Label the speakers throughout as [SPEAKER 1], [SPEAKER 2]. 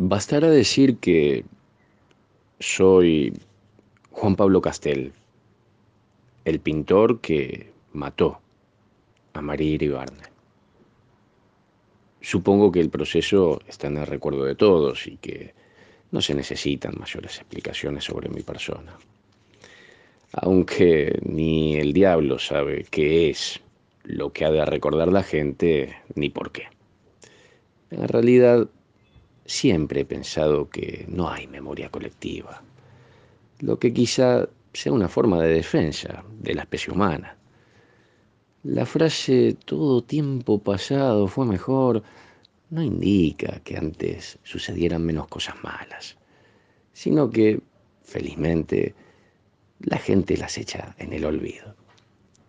[SPEAKER 1] Bastará decir que soy Juan Pablo Castel, el pintor que mató a María Iribarne. Supongo que el proceso está en el recuerdo de todos y que no se necesitan mayores explicaciones sobre mi persona. Aunque ni el diablo sabe qué es lo que ha de recordar la gente ni por qué. En realidad, Siempre he pensado que no hay memoria colectiva, lo que quizá sea una forma de defensa de la especie humana. La frase todo tiempo pasado fue mejor no indica que antes sucedieran menos cosas malas, sino que, felizmente, la gente las echa en el olvido.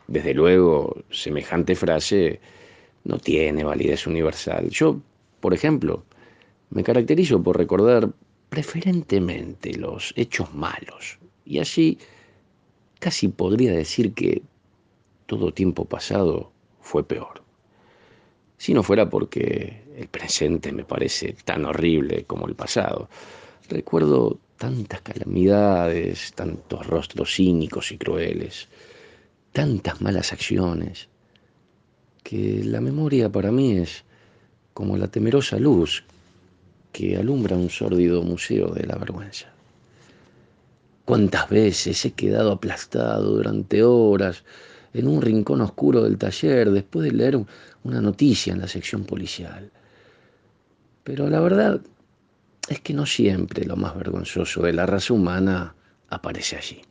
[SPEAKER 1] Desde luego, semejante frase no tiene validez universal. Yo, por ejemplo, me caracterizo por recordar preferentemente los hechos malos y así casi podría decir que todo tiempo pasado fue peor. Si no fuera porque el presente me parece tan horrible como el pasado. Recuerdo tantas calamidades, tantos rostros cínicos y crueles, tantas malas acciones, que la memoria para mí es como la temerosa luz que alumbra un sórdido museo de la vergüenza. ¿Cuántas veces he quedado aplastado durante horas en un rincón oscuro del taller después de leer una noticia en la sección policial? Pero la verdad es que no siempre lo más vergonzoso de la raza humana aparece allí.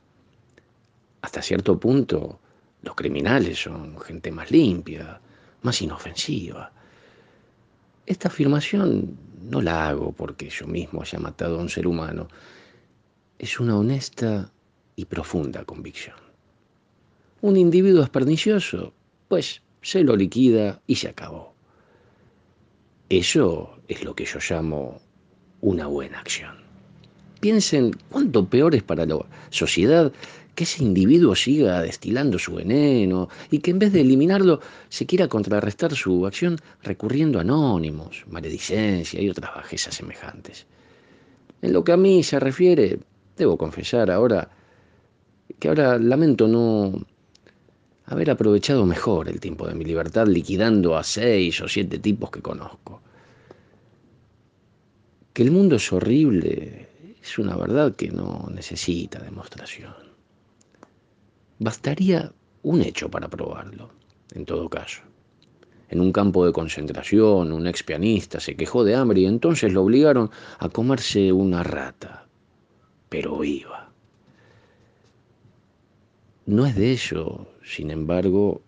[SPEAKER 1] Hasta cierto punto, los criminales son gente más limpia, más inofensiva. Esta afirmación no la hago porque yo mismo haya matado a un ser humano. Es una honesta y profunda convicción. Un individuo es pernicioso, pues se lo liquida y se acabó. Eso es lo que yo llamo una buena acción. Piensen cuánto peor es para la sociedad que ese individuo siga destilando su veneno y que en vez de eliminarlo se quiera contrarrestar su acción recurriendo a anónimos, maledicencia y otras bajezas semejantes. En lo que a mí se refiere, debo confesar ahora que ahora lamento no haber aprovechado mejor el tiempo de mi libertad liquidando a seis o siete tipos que conozco. Que el mundo es horrible es una verdad que no necesita demostración. Bastaría un hecho para probarlo, en todo caso. En un campo de concentración, un ex pianista se quejó de hambre y entonces lo obligaron a comerse una rata, pero iba. No es de eso, sin embargo,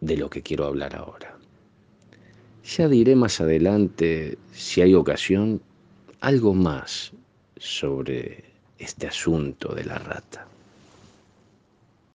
[SPEAKER 1] de lo que quiero hablar ahora. Ya diré más adelante, si hay ocasión, algo más sobre este asunto de la rata.